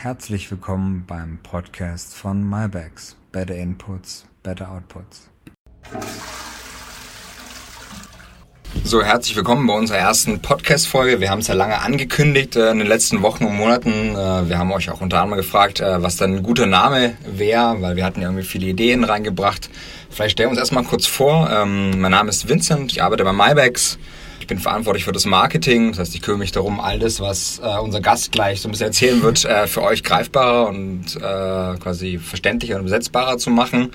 Herzlich willkommen beim Podcast von MyBags. Better Inputs, Better Outputs. So, herzlich willkommen bei unserer ersten Podcast-Folge. Wir haben es ja lange angekündigt äh, in den letzten Wochen und Monaten. Äh, wir haben euch auch unter anderem gefragt, äh, was dann ein guter Name wäre, weil wir hatten ja irgendwie viele Ideen reingebracht. Vielleicht stellen wir uns erstmal kurz vor. Ähm, mein Name ist Vincent, ich arbeite bei MyBags bin verantwortlich für das Marketing. Das heißt, ich kümmere mich darum, all das, was äh, unser Gast gleich so ein bisschen erzählen wird, äh, für euch greifbarer und äh, quasi verständlicher und übersetzbarer zu machen.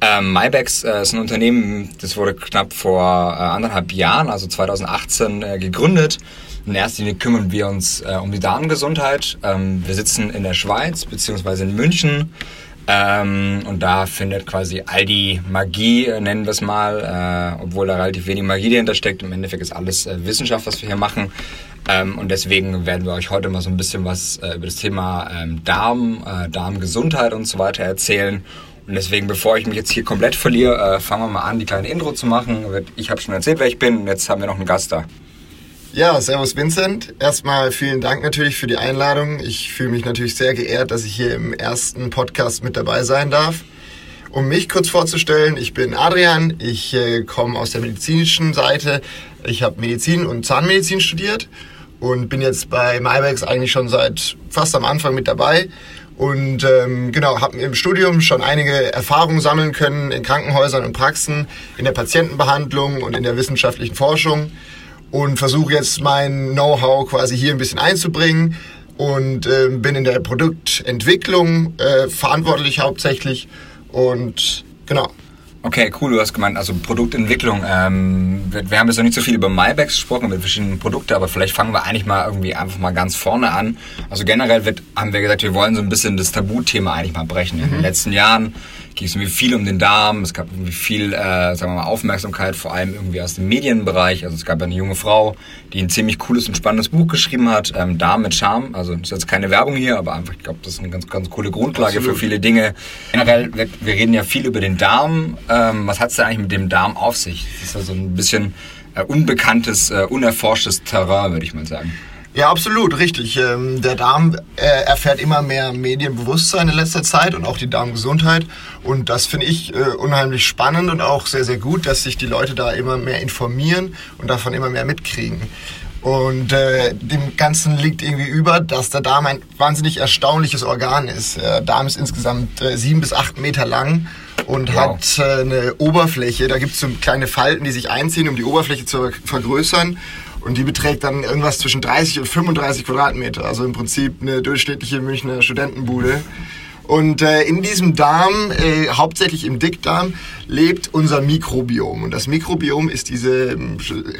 Ähm, MyBags äh, ist ein Unternehmen, das wurde knapp vor äh, anderthalb Jahren, also 2018, äh, gegründet. In erster Linie kümmern wir uns äh, um die Darmgesundheit. Ähm, wir sitzen in der Schweiz beziehungsweise in München. Ähm, und da findet quasi all die Magie, äh, nennen wir es mal, äh, obwohl da relativ wenig Magie dahinter steckt. Im Endeffekt ist alles äh, Wissenschaft, was wir hier machen. Ähm, und deswegen werden wir euch heute mal so ein bisschen was äh, über das Thema ähm, Darm, äh, Darmgesundheit und so weiter erzählen. Und deswegen, bevor ich mich jetzt hier komplett verliere, äh, fangen wir mal an, die kleine Intro zu machen. Ich habe schon erzählt, wer ich bin. Und jetzt haben wir noch einen Gast da. Ja, servus Vincent. Erstmal vielen Dank natürlich für die Einladung. Ich fühle mich natürlich sehr geehrt, dass ich hier im ersten Podcast mit dabei sein darf. Um mich kurz vorzustellen, ich bin Adrian, ich äh, komme aus der medizinischen Seite. Ich habe Medizin und Zahnmedizin studiert und bin jetzt bei MyBags eigentlich schon seit fast am Anfang mit dabei. Und ähm, genau, habe im Studium schon einige Erfahrungen sammeln können in Krankenhäusern und Praxen, in der Patientenbehandlung und in der wissenschaftlichen Forschung und versuche jetzt mein Know-how quasi hier ein bisschen einzubringen und äh, bin in der Produktentwicklung äh, verantwortlich hauptsächlich und genau. Okay, cool, du hast gemeint, also Produktentwicklung. Ähm, wir, wir, haben jetzt noch nicht so viel über MyBags gesprochen, mit verschiedenen Produkten, aber vielleicht fangen wir eigentlich mal irgendwie einfach mal ganz vorne an. Also generell wird, haben wir gesagt, wir wollen so ein bisschen das Tabuthema eigentlich mal brechen. In den mhm. letzten Jahren ging es irgendwie viel um den Darm, es gab irgendwie viel, äh, sagen wir mal, Aufmerksamkeit, vor allem irgendwie aus dem Medienbereich. Also es gab eine junge Frau, die ein ziemlich cooles und spannendes Buch geschrieben hat, ähm, Darm mit Charme. Also das ist jetzt keine Werbung hier, aber einfach, ich glaube, das ist eine ganz, ganz coole Grundlage Absolut. für viele Dinge. Generell, wir, wir, reden ja viel über den Darm. Ähm, was hat es denn eigentlich mit dem Darm auf sich? Das ist ja so ein bisschen äh, unbekanntes, äh, unerforschtes Terrain, würde ich mal sagen. Ja, absolut, richtig. Ähm, der Darm äh, erfährt immer mehr Medienbewusstsein in letzter Zeit und auch die Darmgesundheit. Und das finde ich äh, unheimlich spannend und auch sehr, sehr gut, dass sich die Leute da immer mehr informieren und davon immer mehr mitkriegen. Und äh, dem Ganzen liegt irgendwie über, dass der Darm ein wahnsinnig erstaunliches Organ ist. Der Darm ist insgesamt äh, sieben bis acht Meter lang und wow. hat äh, eine Oberfläche. Da gibt es so kleine Falten, die sich einziehen, um die Oberfläche zu vergrößern. Und die beträgt dann irgendwas zwischen 30 und 35 Quadratmeter. Also im Prinzip eine durchschnittliche Münchner Studentenbude. Und äh, in diesem Darm, äh, hauptsächlich im Dickdarm, lebt unser Mikrobiom. Und das Mikrobiom ist diese äh,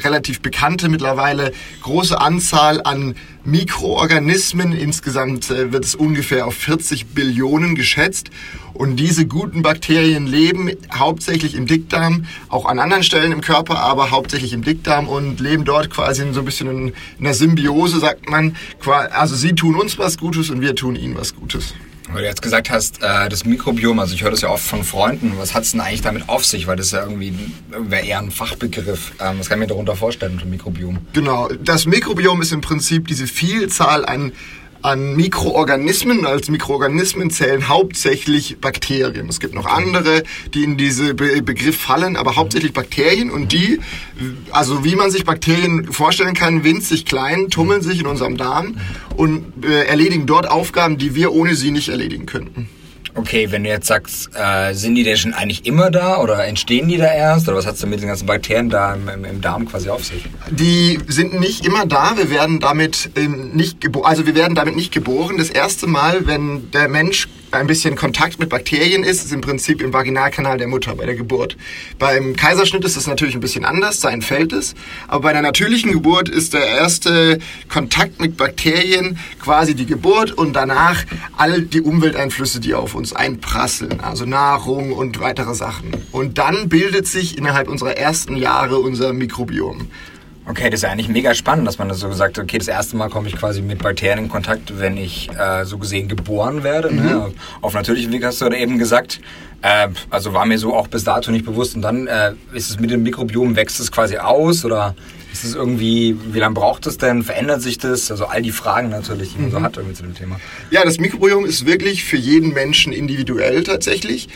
relativ bekannte mittlerweile große Anzahl an Mikroorganismen. Insgesamt äh, wird es ungefähr auf 40 Billionen geschätzt. Und diese guten Bakterien leben hauptsächlich im Dickdarm, auch an anderen Stellen im Körper, aber hauptsächlich im Dickdarm und leben dort quasi in so ein bisschen in einer Symbiose, sagt man. Also sie tun uns was Gutes und wir tun ihnen was Gutes. Weil du jetzt gesagt hast, äh, das Mikrobiom, also ich höre das ja oft von Freunden, was hat es denn eigentlich damit auf sich? Weil das ist ja irgendwie eher ein Fachbegriff. Ähm, was kann ich mir darunter vorstellen unter Mikrobiom? Genau, das Mikrobiom ist im Prinzip diese Vielzahl an an Mikroorganismen. Als Mikroorganismen zählen hauptsächlich Bakterien. Es gibt noch andere, die in diese Be Begriff fallen, aber hauptsächlich Bakterien und die, also wie man sich Bakterien vorstellen kann, winzig klein, tummeln sich in unserem Darm und äh, erledigen dort Aufgaben, die wir ohne sie nicht erledigen könnten. Okay, wenn du jetzt sagst, äh, sind die denn schon eigentlich immer da oder entstehen die da erst? Oder was hat du mit den ganzen Bakterien da im, im, im, Darm quasi auf sich? Die sind nicht immer da. Wir werden damit ähm, nicht. Also wir werden damit nicht geboren. Das erste Mal, wenn der Mensch ein bisschen Kontakt mit Bakterien ist, ist im Prinzip im Vaginalkanal der Mutter bei der Geburt. Beim Kaiserschnitt ist es natürlich ein bisschen anders, da entfällt es. Aber bei einer natürlichen Geburt ist der erste Kontakt mit Bakterien quasi die Geburt und danach all die Umwelteinflüsse, die auf uns einprasseln, also Nahrung und weitere Sachen. Und dann bildet sich innerhalb unserer ersten Jahre unser Mikrobiom. Okay, das ist ja eigentlich mega spannend, dass man das so gesagt hat, okay, das erste Mal komme ich quasi mit Bakterien in Kontakt, wenn ich äh, so gesehen geboren werde. Ne? Mhm. Ne? Auf natürlichem Weg hast du da eben gesagt. Äh, also war mir so auch bis dato nicht bewusst. Und dann äh, ist es mit dem Mikrobiom, wächst es quasi aus oder ist es irgendwie, wie lange braucht es denn? Verändert sich das? Also all die Fragen natürlich, die man mhm. so hat irgendwie zu dem Thema. Ja, das Mikrobiom ist wirklich für jeden Menschen individuell tatsächlich.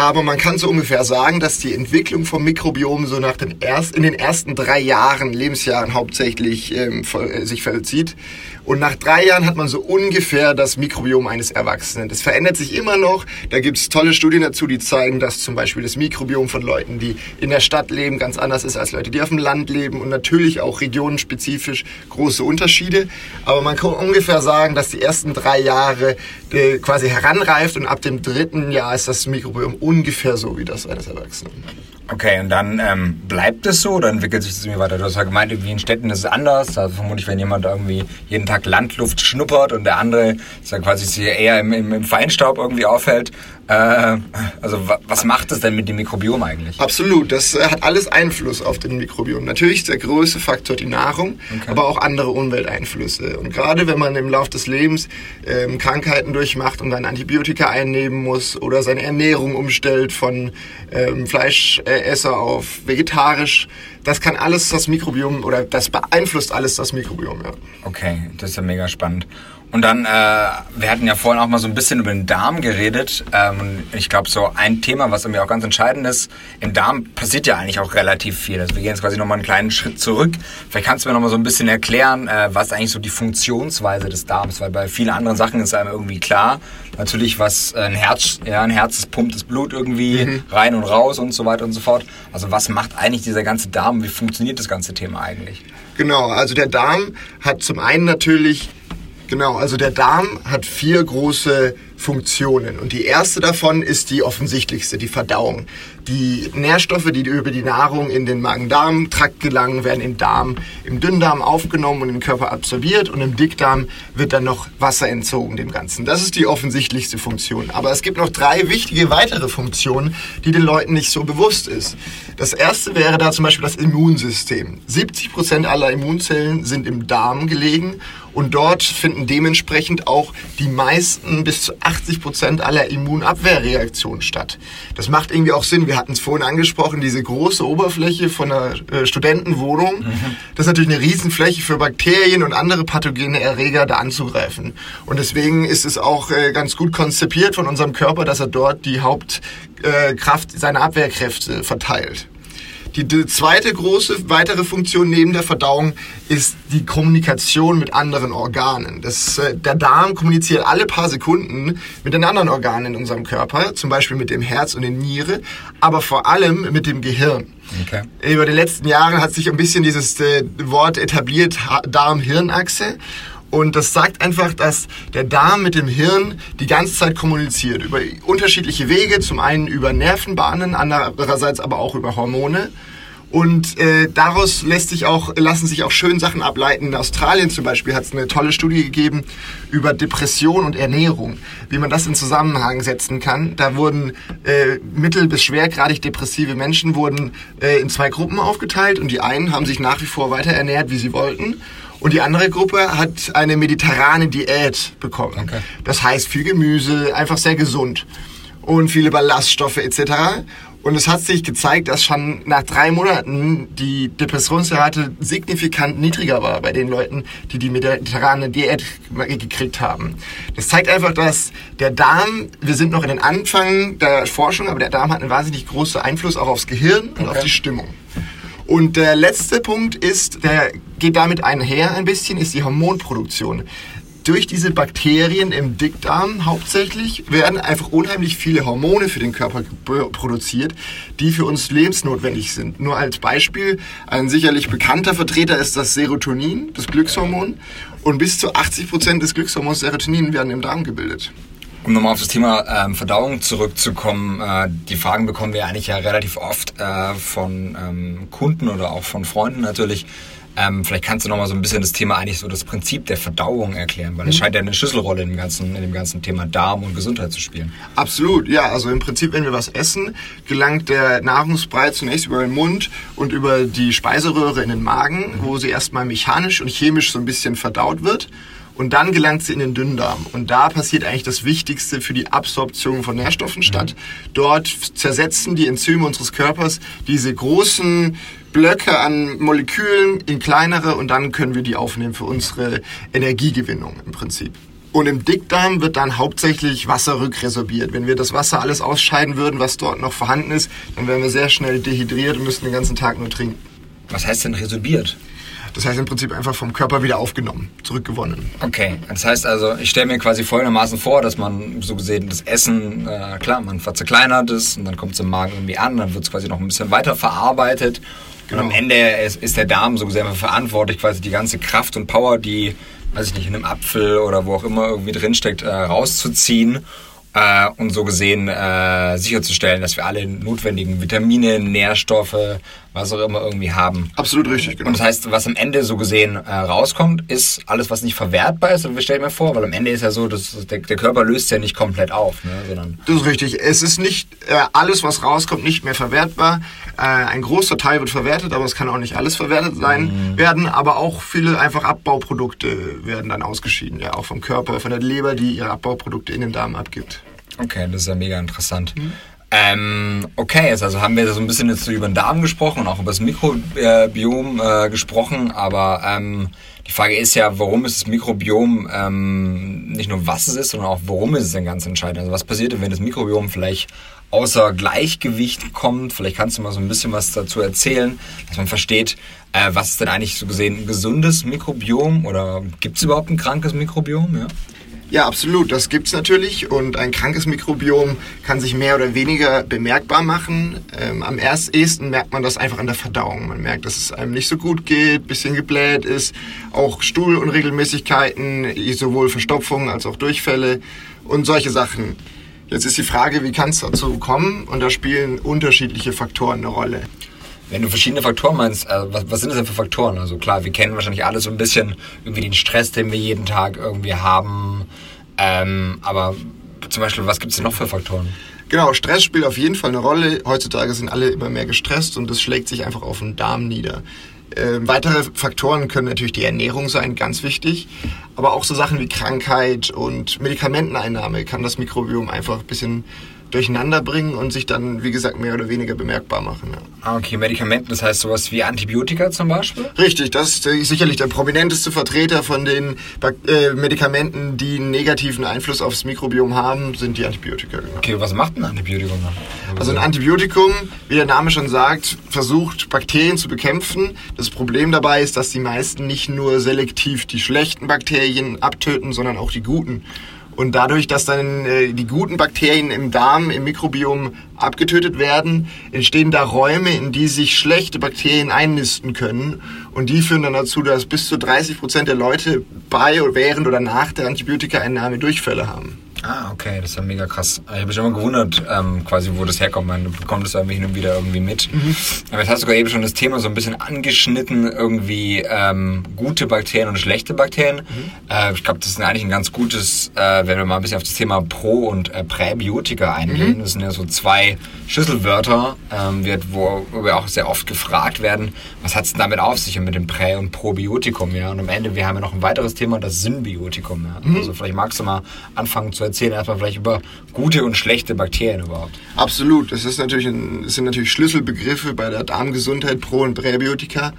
Aber man kann so ungefähr sagen, dass die Entwicklung vom Mikrobiom so nach den erst, in den ersten drei Jahren, Lebensjahren hauptsächlich ähm, äh, sich vollzieht. Und nach drei Jahren hat man so ungefähr das Mikrobiom eines Erwachsenen. Das verändert sich immer noch. Da gibt es tolle Studien dazu, die zeigen, dass zum Beispiel das Mikrobiom von Leuten, die in der Stadt leben, ganz anders ist als Leute, die auf dem Land leben. Und natürlich auch regionenspezifisch große Unterschiede. Aber man kann ungefähr sagen, dass die ersten drei Jahre äh, quasi heranreift und ab dem dritten Jahr ist das Mikrobiom ungefähr so wie das eines Erwachsenen. Okay, und dann ähm, bleibt es so oder entwickelt sich das irgendwie weiter? Du hast ja gemeint, wie in Städten ist es anders. Also vermutlich, wenn jemand irgendwie jeden Tag Landluft schnuppert und der andere ist ja quasi eher im, im, Feinstaub irgendwie aufhält, also was macht es denn mit dem Mikrobiom eigentlich? Absolut, das äh, hat alles Einfluss auf den Mikrobiom. Natürlich ist der größte Faktor die Nahrung, okay. aber auch andere Umwelteinflüsse. Und gerade wenn man im Laufe des Lebens ähm, Krankheiten durchmacht und dann Antibiotika einnehmen muss oder seine Ernährung umstellt von ähm, Fleischesser auf vegetarisch, das kann alles das Mikrobiom oder das beeinflusst alles das Mikrobiom. Ja. Okay, das ist ja mega spannend. Und dann, äh, wir hatten ja vorhin auch mal so ein bisschen über den Darm geredet. Ähm, ich glaube, so ein Thema, was mir auch ganz entscheidend ist, im Darm passiert ja eigentlich auch relativ viel. Also wir gehen jetzt quasi nochmal einen kleinen Schritt zurück. Vielleicht kannst du mir nochmal so ein bisschen erklären, äh, was eigentlich so die Funktionsweise des Darms, weil bei vielen anderen Sachen ist einem irgendwie klar. Natürlich, was ein Herz, ja, ein Herz pumpt das Blut irgendwie mhm. rein und raus und so weiter und so fort. Also was macht eigentlich dieser ganze Darm? Wie funktioniert das ganze Thema eigentlich? Genau, also der Darm hat zum einen natürlich Genau, also der Darm hat vier große Funktionen. Und die erste davon ist die offensichtlichste, die Verdauung. Die Nährstoffe, die über die Nahrung in den Magen-Darm-Trakt gelangen, werden im Darm, im Dünndarm aufgenommen und im Körper absorbiert und im Dickdarm wird dann noch Wasser entzogen dem Ganzen. Das ist die offensichtlichste Funktion. Aber es gibt noch drei wichtige weitere Funktionen, die den Leuten nicht so bewusst ist. Das erste wäre da zum Beispiel das Immunsystem. 70 Prozent aller Immunzellen sind im Darm gelegen und dort finden dementsprechend auch die meisten bis zu 80 Prozent aller Immunabwehrreaktionen statt. Das macht irgendwie auch Sinn. Wir hatten es vorhin angesprochen, diese große Oberfläche von einer äh, Studentenwohnung. Mhm. Das ist natürlich eine Riesenfläche für Bakterien und andere pathogene Erreger da anzugreifen. Und deswegen ist es auch äh, ganz gut konzipiert von unserem Körper, dass er dort die Hauptkraft, äh, seine Abwehrkräfte verteilt. Die zweite große weitere Funktion neben der Verdauung ist die Kommunikation mit anderen Organen. Das, äh, der Darm kommuniziert alle paar Sekunden mit den anderen Organen in unserem Körper, zum Beispiel mit dem Herz und der Niere, aber vor allem mit dem Gehirn. Okay. Über die letzten Jahre hat sich ein bisschen dieses äh, Wort etabliert, Darm-Hirn-Achse. Und das sagt einfach, dass der Darm mit dem Hirn die ganze Zeit kommuniziert. Über unterschiedliche Wege. Zum einen über Nervenbahnen, andererseits aber auch über Hormone. Und äh, daraus lässt sich auch, lassen sich auch schön Sachen ableiten. In Australien zum Beispiel hat es eine tolle Studie gegeben über Depression und Ernährung, wie man das in Zusammenhang setzen kann. Da wurden äh, mittel- bis schwergradig depressive Menschen wurden äh, in zwei Gruppen aufgeteilt und die einen haben sich nach wie vor weiter ernährt, wie sie wollten. Und die andere Gruppe hat eine mediterrane Diät bekommen. Okay. Das heißt viel Gemüse, einfach sehr gesund und viele Ballaststoffe etc. Und es hat sich gezeigt, dass schon nach drei Monaten die Depressionsrate signifikant niedriger war bei den Leuten, die die mediterrane Diät gekriegt haben. Das zeigt einfach, dass der Darm, wir sind noch in den Anfang der Forschung, aber der Darm hat einen wahnsinnig großen Einfluss auch aufs Gehirn und okay. auf die Stimmung. Und der letzte Punkt ist, der geht damit einher ein bisschen, ist die Hormonproduktion. Durch diese Bakterien im Dickdarm hauptsächlich werden einfach unheimlich viele Hormone für den Körper produziert, die für uns lebensnotwendig sind. Nur als Beispiel, ein sicherlich bekannter Vertreter ist das Serotonin, das Glückshormon. Und bis zu 80 Prozent des Glückshormons Serotonin werden im Darm gebildet. Um nochmal auf das Thema ähm, Verdauung zurückzukommen, äh, die Fragen bekommen wir eigentlich ja relativ oft äh, von ähm, Kunden oder auch von Freunden natürlich. Ähm, vielleicht kannst du noch mal so ein bisschen das Thema eigentlich so das Prinzip der Verdauung erklären, weil es mhm. scheint ja eine Schlüsselrolle in dem, ganzen, in dem ganzen Thema Darm und Gesundheit zu spielen. Absolut, ja. Also im Prinzip, wenn wir was essen, gelangt der Nahrungsbrei zunächst über den Mund und über die Speiseröhre in den Magen, mhm. wo sie erstmal mechanisch und chemisch so ein bisschen verdaut wird. Und dann gelangt sie in den Dünndarm. Und da passiert eigentlich das Wichtigste für die Absorption von Nährstoffen statt. Mhm. Dort zersetzen die Enzyme unseres Körpers diese großen Blöcke an Molekülen in kleinere und dann können wir die aufnehmen für unsere Energiegewinnung im Prinzip. Und im Dickdarm wird dann hauptsächlich Wasser rückresorbiert. Wenn wir das Wasser alles ausscheiden würden, was dort noch vorhanden ist, dann wären wir sehr schnell dehydriert und müssten den ganzen Tag nur trinken. Was heißt denn resorbiert? Das heißt im Prinzip einfach vom Körper wieder aufgenommen, zurückgewonnen. Okay, das heißt also, ich stelle mir quasi folgendermaßen vor, dass man so gesehen das Essen, äh, klar, man verzerkleinert es und dann kommt es im Magen irgendwie an, dann wird es quasi noch ein bisschen weiter verarbeitet Genau. Und am Ende ist, ist der Darm so gesehen verantwortlich, quasi die ganze Kraft und Power, die, weiß ich nicht, in einem Apfel oder wo auch immer irgendwie drinsteckt, äh, rauszuziehen äh, und so gesehen äh, sicherzustellen, dass wir alle notwendigen Vitamine, Nährstoffe, was auch immer irgendwie haben. Absolut richtig, genau. Und das heißt, was am Ende so gesehen äh, rauskommt, ist alles, was nicht verwertbar ist. Und wir stellen mir vor, weil am Ende ist ja so, dass der, der Körper löst ja nicht komplett auf, ne, sondern. Das ist richtig. Es ist nicht äh, alles, was rauskommt, nicht mehr verwertbar. Äh, ein großer Teil wird verwertet, aber es kann auch nicht alles verwertet sein mhm. werden. Aber auch viele einfach Abbauprodukte werden dann ausgeschieden, ja, auch vom Körper, von der Leber, die ihre Abbauprodukte in den Darm abgibt. Okay, das ist ja mega interessant. Mhm. Ähm, okay, also haben wir so ein bisschen jetzt über den Darm gesprochen und auch über das Mikrobiom äh, gesprochen, aber ähm, die Frage ist ja, warum ist das Mikrobiom ähm, nicht nur was es ist, sondern auch warum ist es denn ganz entscheidend? Also was passiert, wenn das Mikrobiom vielleicht außer Gleichgewicht kommt? Vielleicht kannst du mal so ein bisschen was dazu erzählen, dass man versteht, äh, was ist denn eigentlich so gesehen ein gesundes Mikrobiom oder gibt es überhaupt ein krankes Mikrobiom? Ja? Ja, absolut. Das gibt's natürlich. Und ein krankes Mikrobiom kann sich mehr oder weniger bemerkbar machen. Ähm, am ehesten merkt man das einfach an der Verdauung. Man merkt, dass es einem nicht so gut geht, bisschen gebläht ist, auch Stuhlunregelmäßigkeiten, sowohl Verstopfungen als auch Durchfälle und solche Sachen. Jetzt ist die Frage, wie kann es dazu kommen? Und da spielen unterschiedliche Faktoren eine Rolle. Wenn du verschiedene Faktoren meinst, äh, was, was, sind das denn für Faktoren? Also klar, wir kennen wahrscheinlich alle so ein bisschen irgendwie den Stress, den wir jeden Tag irgendwie haben. Ähm, aber zum Beispiel, was gibt es denn noch für Faktoren? Genau, Stress spielt auf jeden Fall eine Rolle. Heutzutage sind alle immer mehr gestresst und das schlägt sich einfach auf den Darm nieder. Äh, weitere Faktoren können natürlich die Ernährung sein, ganz wichtig. Aber auch so Sachen wie Krankheit und Medikamenteneinnahme kann das Mikrobiom einfach ein bisschen durcheinander bringen und sich dann, wie gesagt, mehr oder weniger bemerkbar machen. Ja. Ah, okay, Medikamenten, das heißt sowas wie Antibiotika zum Beispiel? Richtig, das ist sicherlich der prominenteste Vertreter von den äh, Medikamenten, die einen negativen Einfluss aufs Mikrobiom haben, sind die Antibiotika. Genau. Okay, was macht ein Antibiotikum? Also ein Antibiotikum, wie der Name schon sagt, versucht Bakterien zu bekämpfen. Das Problem dabei ist, dass die meisten nicht nur selektiv die schlechten Bakterien abtöten, sondern auch die guten. Und dadurch, dass dann äh, die guten Bakterien im Darm, im Mikrobiom abgetötet werden, entstehen da Räume, in die sich schlechte Bakterien einnisten können. Und die führen dann dazu, dass bis zu 30 Prozent der Leute bei, während oder nach der Antibiotikaeinnahme Durchfälle haben. Ah, okay, das ist ja mega krass. Ich habe mich immer gewundert, ähm, quasi, wo das herkommt. Man bekommt das irgendwie hin und wieder irgendwie mit. Mhm. Aber jetzt hast du gerade eben schon das Thema so ein bisschen angeschnitten, irgendwie ähm, gute Bakterien und schlechte Bakterien. Mhm. Äh, ich glaube, das ist eigentlich ein ganz gutes, äh, wenn wir mal ein bisschen auf das Thema Pro- und äh, Präbiotika eingehen. Mhm. Das sind ja so zwei Schlüsselwörter, ähm, wird, wo, wo wir auch sehr oft gefragt werden, was hat es damit auf sich mit dem Prä- und Probiotikum? Ja? Und am Ende, wir haben ja noch ein weiteres Thema, das Symbiotikum. Ja? Mhm. Also vielleicht magst du mal anfangen zu erzählen erstmal vielleicht über gute und schlechte Bakterien überhaupt. Absolut. Das, ist natürlich ein, das sind natürlich Schlüsselbegriffe bei der Darmgesundheit, Pro- und Präbiotika.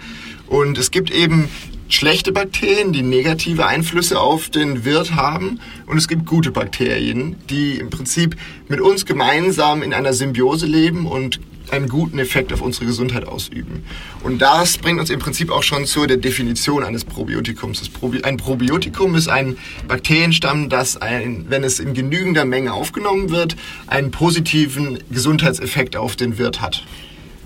Und es gibt eben schlechte Bakterien, die negative Einflüsse auf den Wirt haben. Und es gibt gute Bakterien, die im Prinzip mit uns gemeinsam in einer Symbiose leben und einen guten Effekt auf unsere Gesundheit ausüben. Und das bringt uns im Prinzip auch schon zur der Definition eines Probiotikums. Probi ein Probiotikum ist ein Bakterienstamm, das, ein, wenn es in genügender Menge aufgenommen wird, einen positiven Gesundheitseffekt auf den Wirt hat.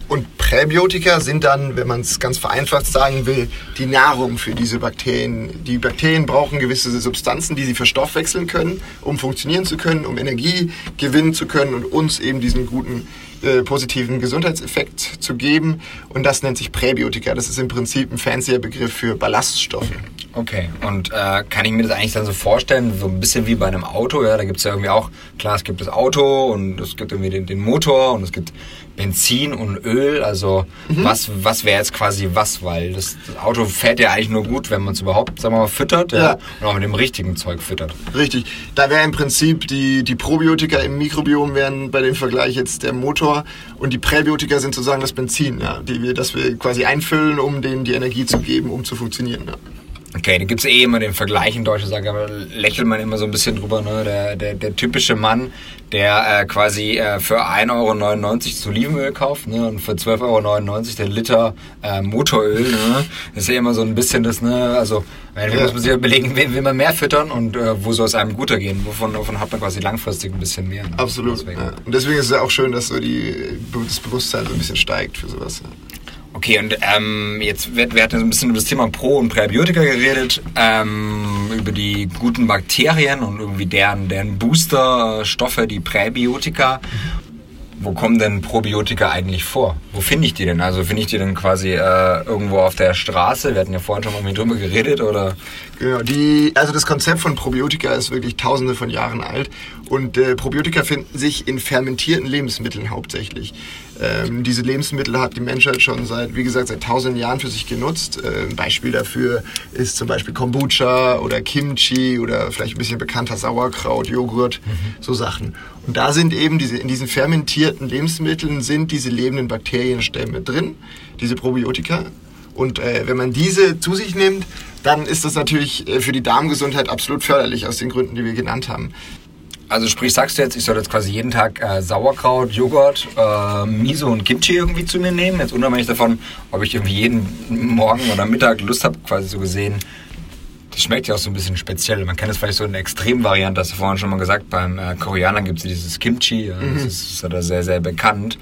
Und Präbiotika sind dann, wenn man es ganz vereinfacht sagen will, die Nahrung für diese Bakterien. Die Bakterien brauchen gewisse Substanzen, die sie verstoffwechseln können, um funktionieren zu können, um Energie gewinnen zu können und uns eben diesen guten äh, positiven Gesundheitseffekt zu geben. Und das nennt sich Präbiotika. Das ist im Prinzip ein fancier Begriff für Ballaststoffe. Okay, und äh, kann ich mir das eigentlich dann so vorstellen, so ein bisschen wie bei einem Auto, ja, da gibt es ja irgendwie auch, klar, es gibt das Auto und es gibt irgendwie den, den Motor und es gibt Benzin und Öl, also mhm. was, was wäre jetzt quasi was, weil das, das, Auto fährt ja eigentlich nur gut, wenn man es überhaupt, sagen wir mal, füttert ja, ja. und auch mit dem richtigen Zeug füttert. Richtig, da wäre im Prinzip die, die Probiotika im Mikrobiom wären bei dem Vergleich jetzt der Motor und die Präbiotika sind sozusagen das Benzin, ja, die wir, das wir quasi einfüllen, um denen die Energie zu geben, um zu funktionieren. Ja. Okay, da gibt es eh immer den Vergleich in Deutschland, sage aber lächelt man immer so ein bisschen drüber, ne? Der, der, der typische Mann, der äh, quasi äh, für 1,99 Euro das Olivenöl kauft ne? und für 12,99 Euro den Liter äh, Motoröl. Ne? Das ist ja immer so ein bisschen das, ne? Also ja. muss man sich überlegen, wen will man mehr füttern und äh, wo soll es einem guter gehen? Wovon, wovon hat man quasi langfristig ein bisschen mehr? Ne? Absolut. Deswegen. Ja. Und deswegen ist es ja auch schön, dass so die, das Bewusstsein so ein bisschen steigt für sowas. Ja. Okay, und ähm, jetzt wird, wir hatten ein bisschen über das Thema Pro- und Präbiotika geredet, ähm, über die guten Bakterien und irgendwie deren, deren Boosterstoffe, die Präbiotika. Wo kommen denn Probiotika eigentlich vor? Wo finde ich die denn? Also finde ich die denn quasi äh, irgendwo auf der Straße? Wir hatten ja vorhin schon mal mit drüber geredet, oder? Genau, die, also das Konzept von Probiotika ist wirklich tausende von Jahren alt und äh, Probiotika finden sich in fermentierten Lebensmitteln hauptsächlich. Ähm, diese Lebensmittel hat die Menschheit schon seit, wie gesagt, seit tausenden Jahren für sich genutzt. Äh, ein Beispiel dafür ist zum Beispiel Kombucha oder Kimchi oder vielleicht ein bisschen bekannter Sauerkraut, Joghurt, mhm. so Sachen. Und da sind eben diese, in diesen fermentierten Lebensmitteln sind diese lebenden Bakterienstämme drin, diese Probiotika. Und äh, wenn man diese zu sich nimmt, dann ist das natürlich äh, für die Darmgesundheit absolut förderlich aus den Gründen, die wir genannt haben. Also sprich, sagst du jetzt, ich soll jetzt quasi jeden Tag äh, Sauerkraut, Joghurt, äh, Miso und Kimchi irgendwie zu mir nehmen? Jetzt unabhängig davon, ob ich irgendwie jeden Morgen oder Mittag Lust habe, quasi so gesehen. Das schmeckt ja auch so ein bisschen speziell. Man kennt es vielleicht so in der Extremvariante, hast du vorhin schon mal gesagt, beim äh, Koreanern gibt es dieses Kimchi, ja, mhm. das ist, ja sehr, sehr bekannt.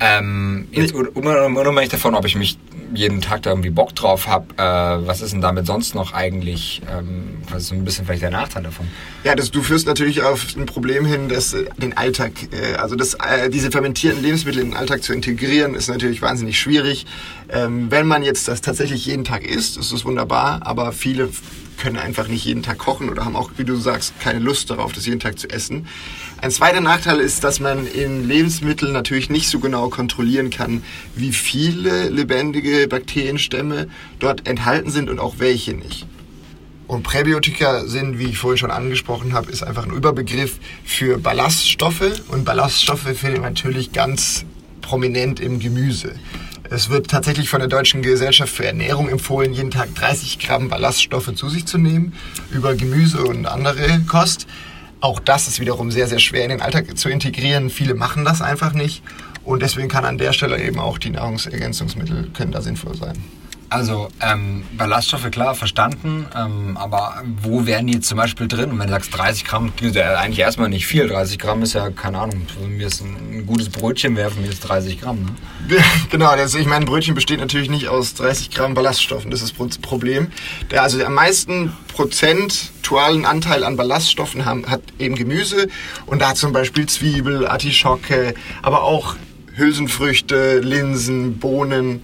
Ähm, jetzt unabhängig davon, ob ich mich jeden Tag da irgendwie Bock drauf habe, äh, was ist denn damit sonst noch eigentlich, ähm, was ist so ein bisschen vielleicht der Nachteil davon? Ja, das, du führst natürlich auf ein Problem hin, dass äh, den Alltag, äh, also das, äh, diese fermentierten Lebensmittel in den Alltag zu integrieren, ist natürlich wahnsinnig schwierig. Ähm, wenn man jetzt das tatsächlich jeden Tag isst, ist das wunderbar, aber viele können einfach nicht jeden Tag kochen oder haben auch, wie du sagst, keine Lust darauf, das jeden Tag zu essen. Ein zweiter Nachteil ist, dass man in Lebensmitteln natürlich nicht so genau kontrollieren kann, wie viele lebendige Bakterienstämme dort enthalten sind und auch welche nicht. Und Präbiotika sind, wie ich vorhin schon angesprochen habe, ist einfach ein Überbegriff für Ballaststoffe. Und Ballaststoffe findet man natürlich ganz prominent im Gemüse. Es wird tatsächlich von der Deutschen Gesellschaft für Ernährung empfohlen, jeden Tag 30 Gramm Ballaststoffe zu sich zu nehmen über Gemüse und andere Kost. Auch das ist wiederum sehr, sehr schwer in den Alltag zu integrieren. Viele machen das einfach nicht. Und deswegen kann an der Stelle eben auch die Nahrungsergänzungsmittel können da sinnvoll sein. Also ähm, Ballaststoffe, klar, verstanden, ähm, aber wo werden die zum Beispiel drin? Und wenn du sagst 30 Gramm, ist ja eigentlich erstmal nicht viel. 30 Gramm ist ja, keine Ahnung, mir ist ein, gutes Brötchen werfen, mir ist 30 Gramm. Ne? genau, das, ich meine, ein Brötchen besteht natürlich nicht aus 30 Gramm Ballaststoffen, das ist das Problem. Der, also am meisten prozentualen Anteil an Ballaststoffen haben, hat eben Gemüse und da zum Beispiel Zwiebel, Artischocke, aber auch Hülsenfrüchte, Linsen, Bohnen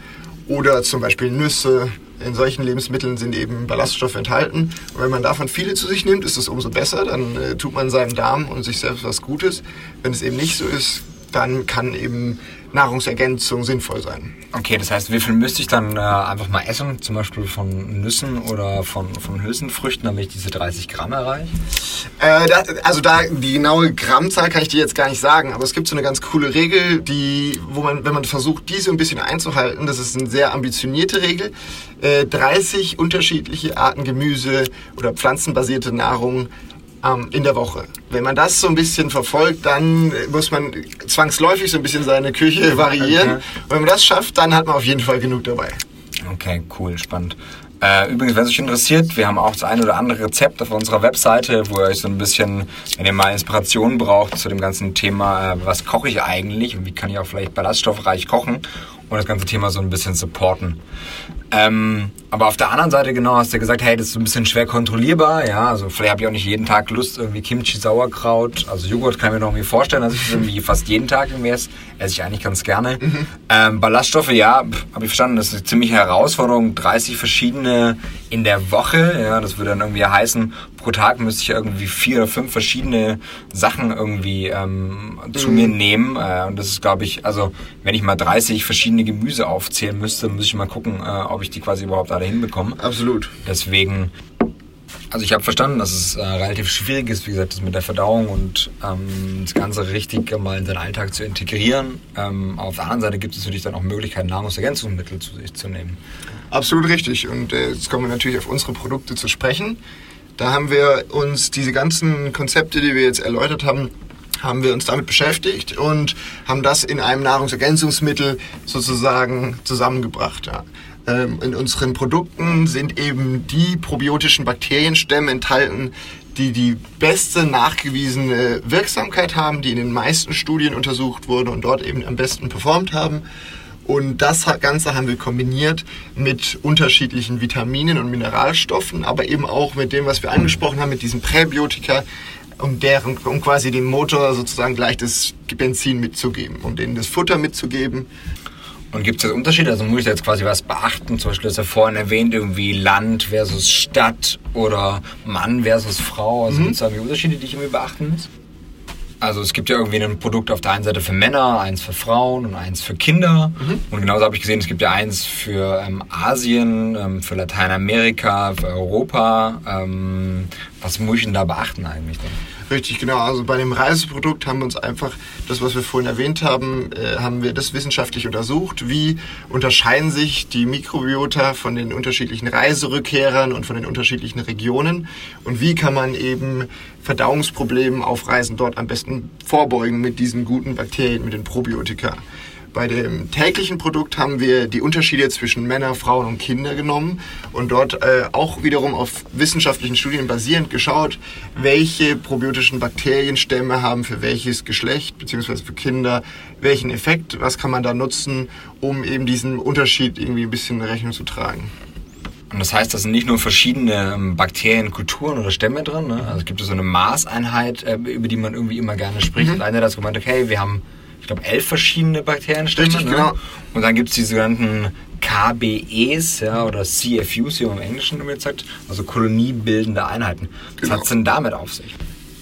oder zum Beispiel Nüsse. In solchen Lebensmitteln sind eben Ballaststoffe enthalten. Und wenn man davon viele zu sich nimmt, ist es umso besser. Dann äh, tut man seinem Darm und sich selbst was Gutes. Wenn es eben nicht so ist, dann kann eben Nahrungsergänzung sinnvoll sein. Okay, das heißt, wie viel müsste ich dann äh, einfach mal essen, zum Beispiel von Nüssen oder von, von Hülsenfrüchten, damit ich diese 30 Gramm erreiche? Äh, da, also da die genaue Grammzahl kann ich dir jetzt gar nicht sagen, aber es gibt so eine ganz coole Regel, die, wo man, wenn man versucht, diese ein bisschen einzuhalten, das ist eine sehr ambitionierte Regel, äh, 30 unterschiedliche Arten Gemüse oder pflanzenbasierte Nahrung ähm, in der Woche. Wenn man das so ein bisschen verfolgt, dann muss man zwangsläufig so ein bisschen seine Küche variieren. Okay. Und wenn man das schafft, dann hat man auf jeden Fall genug dabei. Okay, cool, spannend. Äh, übrigens, wenn es euch interessiert, wir haben auch das ein oder andere Rezept auf unserer Webseite, wo ihr euch so ein bisschen, wenn ihr mal Inspiration braucht zu dem ganzen Thema, äh, was koche ich eigentlich und wie kann ich auch vielleicht ballaststoffreich kochen und das ganze Thema so ein bisschen supporten. Ähm, aber auf der anderen Seite genau hast du gesagt, hey, das ist ein bisschen schwer kontrollierbar. Ja, also vielleicht habe ich auch nicht jeden Tag Lust irgendwie Kimchi, Sauerkraut. Also Joghurt kann ich mir noch irgendwie vorstellen, dass ich das irgendwie fast jeden Tag irgendwie esse. Esse ich eigentlich ganz gerne. Mhm. Ähm, Ballaststoffe, ja, habe ich verstanden, das ist eine ziemliche Herausforderung. 30 verschiedene in der Woche. Ja, das würde dann irgendwie heißen, pro Tag müsste ich irgendwie vier oder fünf verschiedene Sachen irgendwie ähm, mhm. zu mir nehmen. Äh, und das ist, glaube ich, also wenn ich mal 30 verschiedene Gemüse aufzählen müsste, müsste ich mal gucken, äh, ob ich die quasi überhaupt alle hinbekomme. Absolut. Deswegen, also ich habe verstanden, dass es äh, relativ schwierig ist, wie gesagt, das mit der Verdauung und ähm, das Ganze richtig mal in seinen Alltag zu integrieren. Ähm, auf der anderen Seite gibt es natürlich dann auch Möglichkeiten, Nahrungsergänzungsmittel zu sich zu nehmen. Absolut richtig. Und äh, jetzt kommen wir natürlich auf unsere Produkte zu sprechen. Da haben wir uns diese ganzen Konzepte, die wir jetzt erläutert haben, haben wir uns damit beschäftigt und haben das in einem Nahrungsergänzungsmittel sozusagen zusammengebracht. Ja. Ähm, in unseren Produkten sind eben die probiotischen Bakterienstämme enthalten, die die beste nachgewiesene Wirksamkeit haben, die in den meisten Studien untersucht wurden und dort eben am besten performt haben. Und das Ganze haben wir kombiniert mit unterschiedlichen Vitaminen und Mineralstoffen, aber eben auch mit dem, was wir angesprochen haben, mit diesen Präbiotika, um, deren, um quasi dem Motor sozusagen gleich das Benzin mitzugeben, um denen das Futter mitzugeben. Und gibt es jetzt Unterschiede? Also muss ich jetzt quasi was beachten? Zum Beispiel ist ja vorhin erwähnt, irgendwie Land versus Stadt oder Mann versus Frau. Also mhm. gibt es da Unterschiede, die ich irgendwie beachten muss? Also es gibt ja irgendwie ein Produkt auf der einen Seite für Männer, eins für Frauen und eins für Kinder. Mhm. Und genauso habe ich gesehen, es gibt ja eins für ähm, Asien, ähm, für Lateinamerika, für Europa. Ähm, was muss ich denn da beachten eigentlich? Denn? Richtig, genau. Also bei dem Reiseprodukt haben wir uns einfach, das was wir vorhin erwähnt haben, äh, haben wir das wissenschaftlich untersucht. Wie unterscheiden sich die Mikrobiota von den unterschiedlichen Reiserückkehrern und von den unterschiedlichen Regionen? Und wie kann man eben Verdauungsproblemen auf Reisen dort am besten vorbeugen mit diesen guten Bakterien, mit den Probiotika? Bei dem täglichen Produkt haben wir die Unterschiede zwischen Männer, Frauen und Kinder genommen und dort äh, auch wiederum auf wissenschaftlichen Studien basierend geschaut, welche probiotischen Bakterienstämme haben für welches Geschlecht bzw. für Kinder welchen Effekt, was kann man da nutzen, um eben diesen Unterschied irgendwie ein bisschen in Rechnung zu tragen. Und das heißt, da sind nicht nur verschiedene ähm, Bakterienkulturen oder Stämme drin. Ne? Also es gibt so eine Maßeinheit, äh, über die man irgendwie immer gerne spricht. Mhm. Und einer hat das gemeint, okay, wir haben ich glaube, elf verschiedene Bakterienstämme. Richtig, ne? genau. Und dann gibt es die sogenannten KBEs ja, oder CFUs, wie man im Englischen immer sagt, also koloniebildende Einheiten. Was genau. hat es denn damit auf sich?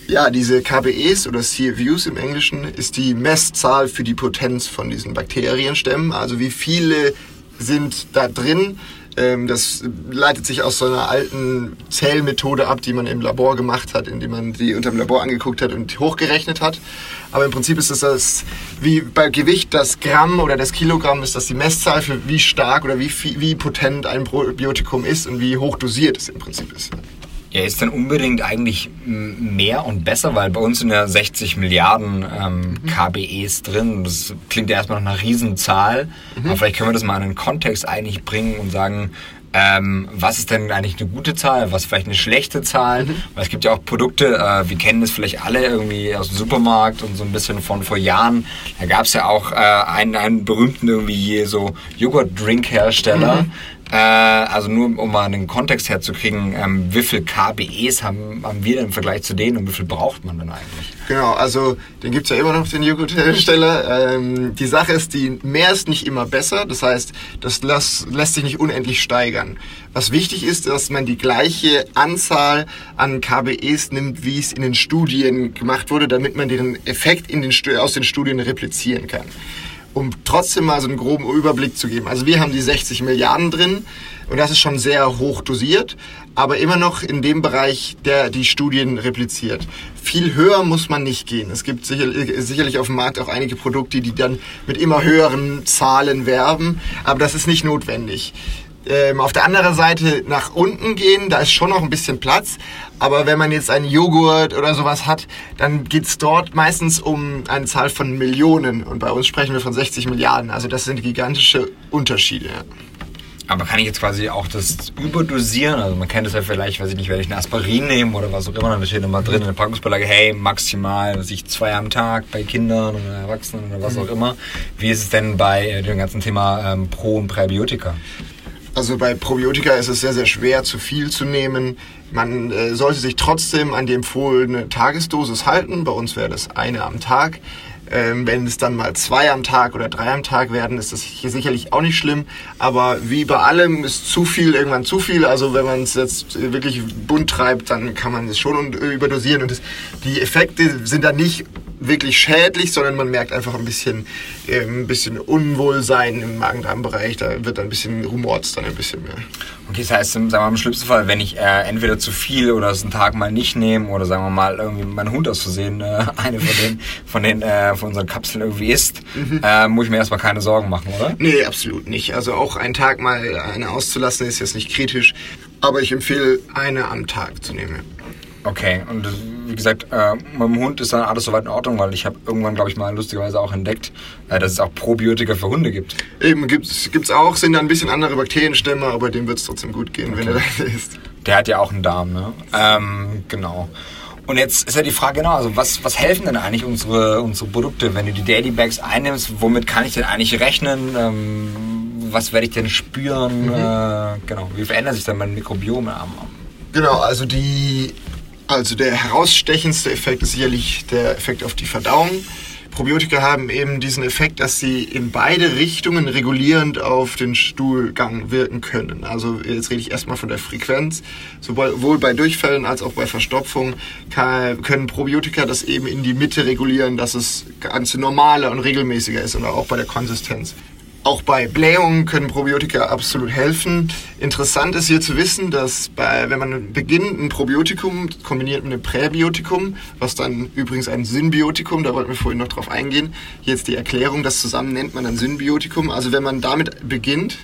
Ja, diese KBEs oder CFUs im Englischen ist die Messzahl für die Potenz von diesen Bakterienstämmen. Also wie viele sind da drin das leitet sich aus so einer alten Zählmethode ab, die man im Labor gemacht hat, indem man die unter dem Labor angeguckt hat und hochgerechnet hat. Aber im Prinzip ist es das, wie bei Gewicht das Gramm oder das Kilogramm ist das die Messzahl für wie stark oder wie, wie potent ein Probiotikum ist und wie hoch dosiert es im Prinzip ist. Ja, ist dann unbedingt eigentlich mehr und besser, weil bei uns sind ja 60 Milliarden ähm. KBEs drin. Das klingt ja erstmal nach einer Riesenzahl. Mhm. Aber vielleicht können wir das mal in einen Kontext eigentlich bringen und sagen, ähm, was ist denn eigentlich eine gute Zahl, was vielleicht eine schlechte Zahl? Mhm. Weil es gibt ja auch Produkte, äh, wir kennen das vielleicht alle irgendwie aus dem Supermarkt und so ein bisschen von vor Jahren. Da gab es ja auch äh, einen, einen berühmten irgendwie so Joghurt-Drink-Hersteller, mhm. Äh, also nur um mal einen Kontext herzukriegen, ähm, wie viel KBEs haben, haben wir denn im Vergleich zu denen und wie viel braucht man denn eigentlich? Genau, also den gibt es ja immer noch, den Joghurthersteller. Ähm, die Sache ist, die mehr ist nicht immer besser. Das heißt, das lässt, lässt sich nicht unendlich steigern. Was wichtig ist, dass man die gleiche Anzahl an KBEs nimmt, wie es in den Studien gemacht wurde, damit man den Effekt in den, aus den Studien replizieren kann um trotzdem mal so einen groben Überblick zu geben. Also wir haben die 60 Milliarden drin und das ist schon sehr hoch dosiert, aber immer noch in dem Bereich, der die Studien repliziert. Viel höher muss man nicht gehen. Es gibt sicherlich, auf dem Markt auch einige Produkte, die dann mit immer höheren Zahlen werben, aber das ist nicht notwendig ähm, auf der anderen Seite nach unten gehen, da ist schon noch ein bisschen Platz. Aber wenn man jetzt einen Joghurt oder sowas hat, dann geht's dort meistens um eine Zahl von Millionen. Und bei uns sprechen wir von 60 Milliarden. Also das sind gigantische Unterschiede. Aber kann ich jetzt quasi auch das überdosieren? Also man kennt es ja vielleicht, weiß ich nicht, werde ich ein Aspirin nehmen oder was auch immer, dann steht immer drin in der Packungsbeilage, hey, maximal, was ich zwei am Tag bei Kindern oder Erwachsenen oder was auch immer. Wie ist es denn bei äh, dem ganzen Thema ähm, Pro- und Präbiotika? Also bei Probiotika ist es sehr, sehr schwer, zu viel zu nehmen. Man äh, sollte sich trotzdem an die empfohlene Tagesdosis halten. Bei uns wäre das eine am Tag. Ähm, wenn es dann mal zwei am Tag oder drei am Tag werden, ist das hier sicherlich auch nicht schlimm. Aber wie bei allem ist zu viel irgendwann zu viel. Also wenn man es jetzt wirklich bunt treibt, dann kann man es schon überdosieren. Und das, die Effekte sind dann nicht wirklich schädlich, sondern man merkt einfach ein bisschen, äh, ein bisschen Unwohlsein im Magen-Darm-Bereich. Da wird dann ein bisschen rumort dann ein bisschen mehr. Okay, das heißt, sagen wir mal, im schlimmsten Fall, wenn ich äh, entweder zu viel oder es einen Tag mal nicht nehme oder sagen wir mal irgendwie mein Hund aus Versehen äh, eine von den, von den äh, von unseren Kapseln irgendwie isst, mhm. äh, muss ich mir erstmal keine Sorgen machen, oder? Nee, absolut nicht. Also auch einen Tag mal eine auszulassen ist jetzt nicht kritisch, aber ich empfehle eine am Tag zu nehmen. Okay, und wie gesagt, äh, mit dem Hund ist dann alles soweit in Ordnung, weil ich habe irgendwann, glaube ich, mal lustigerweise auch entdeckt, äh, dass es auch Probiotika für Hunde gibt. Eben, gibt's, gibt's auch, sind da ein bisschen andere Bakterienstämme, aber dem wird es trotzdem gut gehen, okay. wenn er da ist. Der hat ja auch einen Darm, ne? Ähm, genau. Und jetzt ist ja die Frage, genau, also was, was helfen denn eigentlich unsere, unsere Produkte, wenn du die Daily Bags einnimmst, womit kann ich denn eigentlich rechnen? Ähm, was werde ich denn spüren? Mhm. Äh, genau, wie verändert sich dann mein Mikrobiom am Arm? Genau, also die also der herausstechendste Effekt ist sicherlich der Effekt auf die Verdauung. Probiotika haben eben diesen Effekt, dass sie in beide Richtungen regulierend auf den Stuhlgang wirken können. Also jetzt rede ich erstmal von der Frequenz. Sowohl bei Durchfällen als auch bei Verstopfung können Probiotika das eben in die Mitte regulieren, dass es ganz normaler und regelmäßiger ist und auch bei der Konsistenz. Auch bei Blähungen können Probiotika absolut helfen. Interessant ist hier zu wissen, dass bei, wenn man beginnt ein Probiotikum kombiniert mit einem Präbiotikum, was dann übrigens ein Symbiotikum, da wollten wir vorhin noch drauf eingehen, jetzt die Erklärung, das zusammen nennt man dann Symbiotikum. Also wenn man damit beginnt,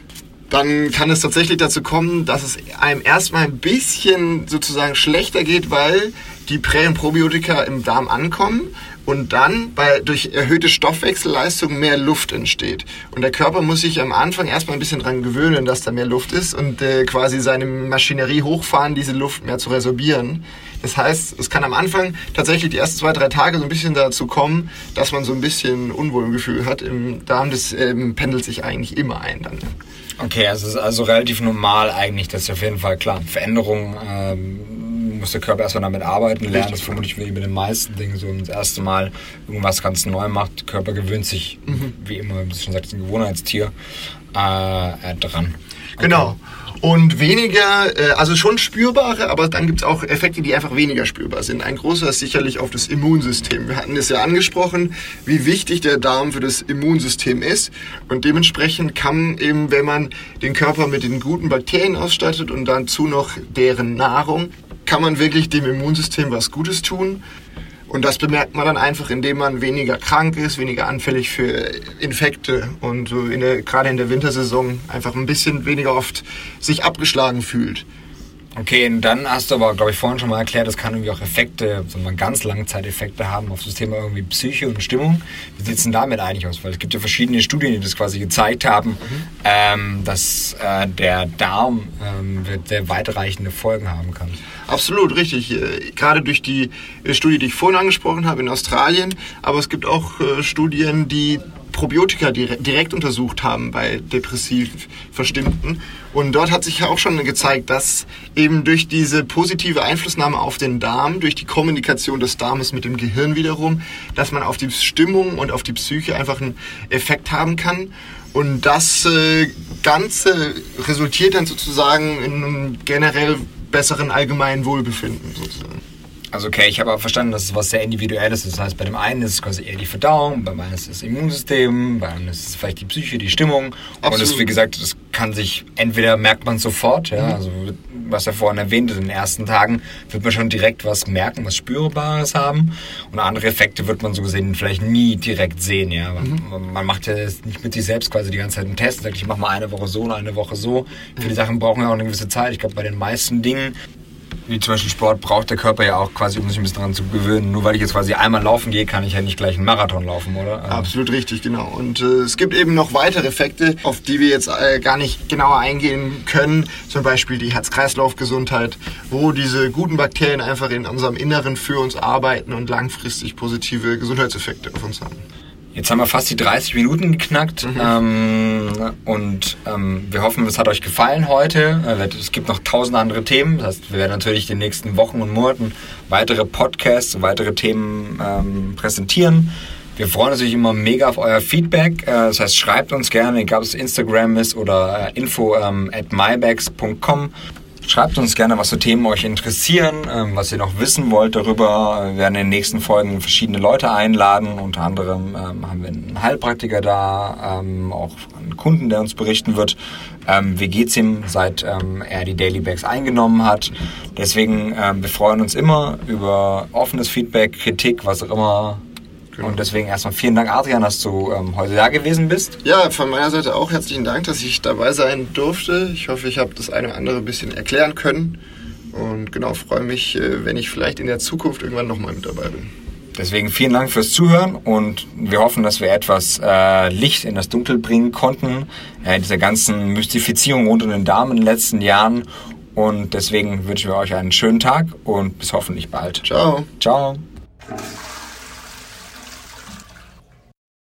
dann kann es tatsächlich dazu kommen, dass es einem erstmal ein bisschen sozusagen schlechter geht, weil die Prä- und Probiotika im Darm ankommen und dann bei, durch erhöhte Stoffwechselleistung mehr Luft entsteht. Und der Körper muss sich am Anfang erstmal ein bisschen daran gewöhnen, dass da mehr Luft ist und äh, quasi seine Maschinerie hochfahren, diese Luft mehr zu resorbieren. Das heißt, es kann am Anfang tatsächlich die ersten zwei, drei Tage so ein bisschen dazu kommen, dass man so ein bisschen Unwohlgefühl hat im Darm. Das ähm, pendelt sich eigentlich immer ein dann. Okay, also es ist also relativ normal eigentlich, dass auf jeden Fall klar Veränderungen ähm, muss der Körper erstmal damit arbeiten, lernen. Das vermutlich wie bei den meisten Dingen so das erste Mal irgendwas ganz neu macht. Der Körper gewöhnt sich, mhm. wie immer, wie du schon sagst, ein Gewohnheitstier äh, dran. Okay. Genau. Und weniger, äh, also schon spürbare, aber dann gibt es auch Effekte, die einfach weniger spürbar sind. Ein großer ist sicherlich auf das Immunsystem. Wir hatten es ja angesprochen, wie wichtig der Darm für das Immunsystem ist. Und dementsprechend kann eben, wenn man den Körper mit den guten Bakterien ausstattet und dazu noch deren Nahrung, kann man wirklich dem Immunsystem was Gutes tun. Und das bemerkt man dann einfach, indem man weniger krank ist, weniger anfällig für Infekte und in der, gerade in der Wintersaison einfach ein bisschen weniger oft sich abgeschlagen fühlt. Okay, und dann hast du aber, glaube ich, vorhin schon mal erklärt, das kann irgendwie auch Effekte, so man ganz Langzeiteffekte haben auf das Thema irgendwie Psyche und Stimmung. Wie sieht es denn damit eigentlich aus? Weil es gibt ja verschiedene Studien, die das quasi gezeigt haben, mhm. ähm, dass äh, der Darm ähm, sehr weitreichende Folgen haben kann. Absolut, richtig. Äh, gerade durch die äh, Studie, die ich vorhin angesprochen habe in Australien, aber es gibt auch äh, Studien, die Probiotika direkt untersucht haben bei depressiv Verstimmten. Und dort hat sich auch schon gezeigt, dass eben durch diese positive Einflussnahme auf den Darm, durch die Kommunikation des Darmes mit dem Gehirn wiederum, dass man auf die Stimmung und auf die Psyche einfach einen Effekt haben kann. Und das äh, Ganze resultiert dann sozusagen in einem generell besseren allgemeinen Wohlbefinden sozusagen. Also okay, ich habe aber verstanden, dass es was sehr Individuelles ist. Das heißt, bei dem einen ist es quasi eher die Verdauung, beim anderen ist es das Immunsystem, beim anderen ist es vielleicht die Psyche, die Stimmung. Absolut. Und das, wie gesagt, das kann sich, entweder merkt man sofort, ja, mhm. also was er vorhin erwähnt, in den ersten Tagen wird man schon direkt was merken, was Spürbares haben. Und andere Effekte wird man so gesehen vielleicht nie direkt sehen, ja. Mhm. Man macht ja nicht mit sich selbst quasi die ganze Zeit einen Test und sagt, ich mache mal eine Woche so und eine Woche so. Für die Sachen brauchen wir auch eine gewisse Zeit. Ich glaube, bei den meisten Dingen wie zum Beispiel Sport braucht der Körper ja auch quasi, um sich ein bisschen daran zu gewöhnen. Nur weil ich jetzt quasi einmal laufen gehe, kann ich ja nicht gleich einen Marathon laufen, oder? Also Absolut richtig, genau. Und äh, es gibt eben noch weitere Effekte, auf die wir jetzt äh, gar nicht genauer eingehen können. Zum Beispiel die Herz-Kreislauf-Gesundheit, wo diese guten Bakterien einfach in unserem Inneren für uns arbeiten und langfristig positive Gesundheitseffekte auf uns haben. Jetzt haben wir fast die 30 Minuten geknackt mhm. ähm, und ähm, wir hoffen, es hat euch gefallen heute. Äh, es gibt noch tausend andere Themen. Das heißt, wir werden natürlich in den nächsten Wochen und Monaten weitere Podcasts, weitere Themen ähm, präsentieren. Wir freuen uns natürlich immer mega auf euer Feedback. Äh, das heißt, schreibt uns gerne, egal ob es Instagram ist oder äh, info ähm, at mybags.com. Schreibt uns gerne, was für Themen euch interessieren, ähm, was ihr noch wissen wollt darüber. Wir werden in den nächsten Folgen verschiedene Leute einladen. Unter anderem ähm, haben wir einen Heilpraktiker da, ähm, auch einen Kunden, der uns berichten wird, wie geht's ihm, seit er die Daily Bags eingenommen hat. Deswegen, wir freuen uns immer über offenes Feedback, Kritik, was auch immer Genau. Und deswegen erstmal vielen Dank, Adrian, dass du ähm, heute da gewesen bist. Ja, von meiner Seite auch herzlichen Dank, dass ich dabei sein durfte. Ich hoffe, ich habe das eine oder andere ein bisschen erklären können. Und genau, freue mich, äh, wenn ich vielleicht in der Zukunft irgendwann nochmal mit dabei bin. Deswegen vielen Dank fürs Zuhören und wir hoffen, dass wir etwas äh, Licht in das Dunkel bringen konnten, äh, dieser ganzen Mystifizierung rund um den Darm in den letzten Jahren. Und deswegen wünschen wir euch einen schönen Tag und bis hoffentlich bald. Ciao. Ciao.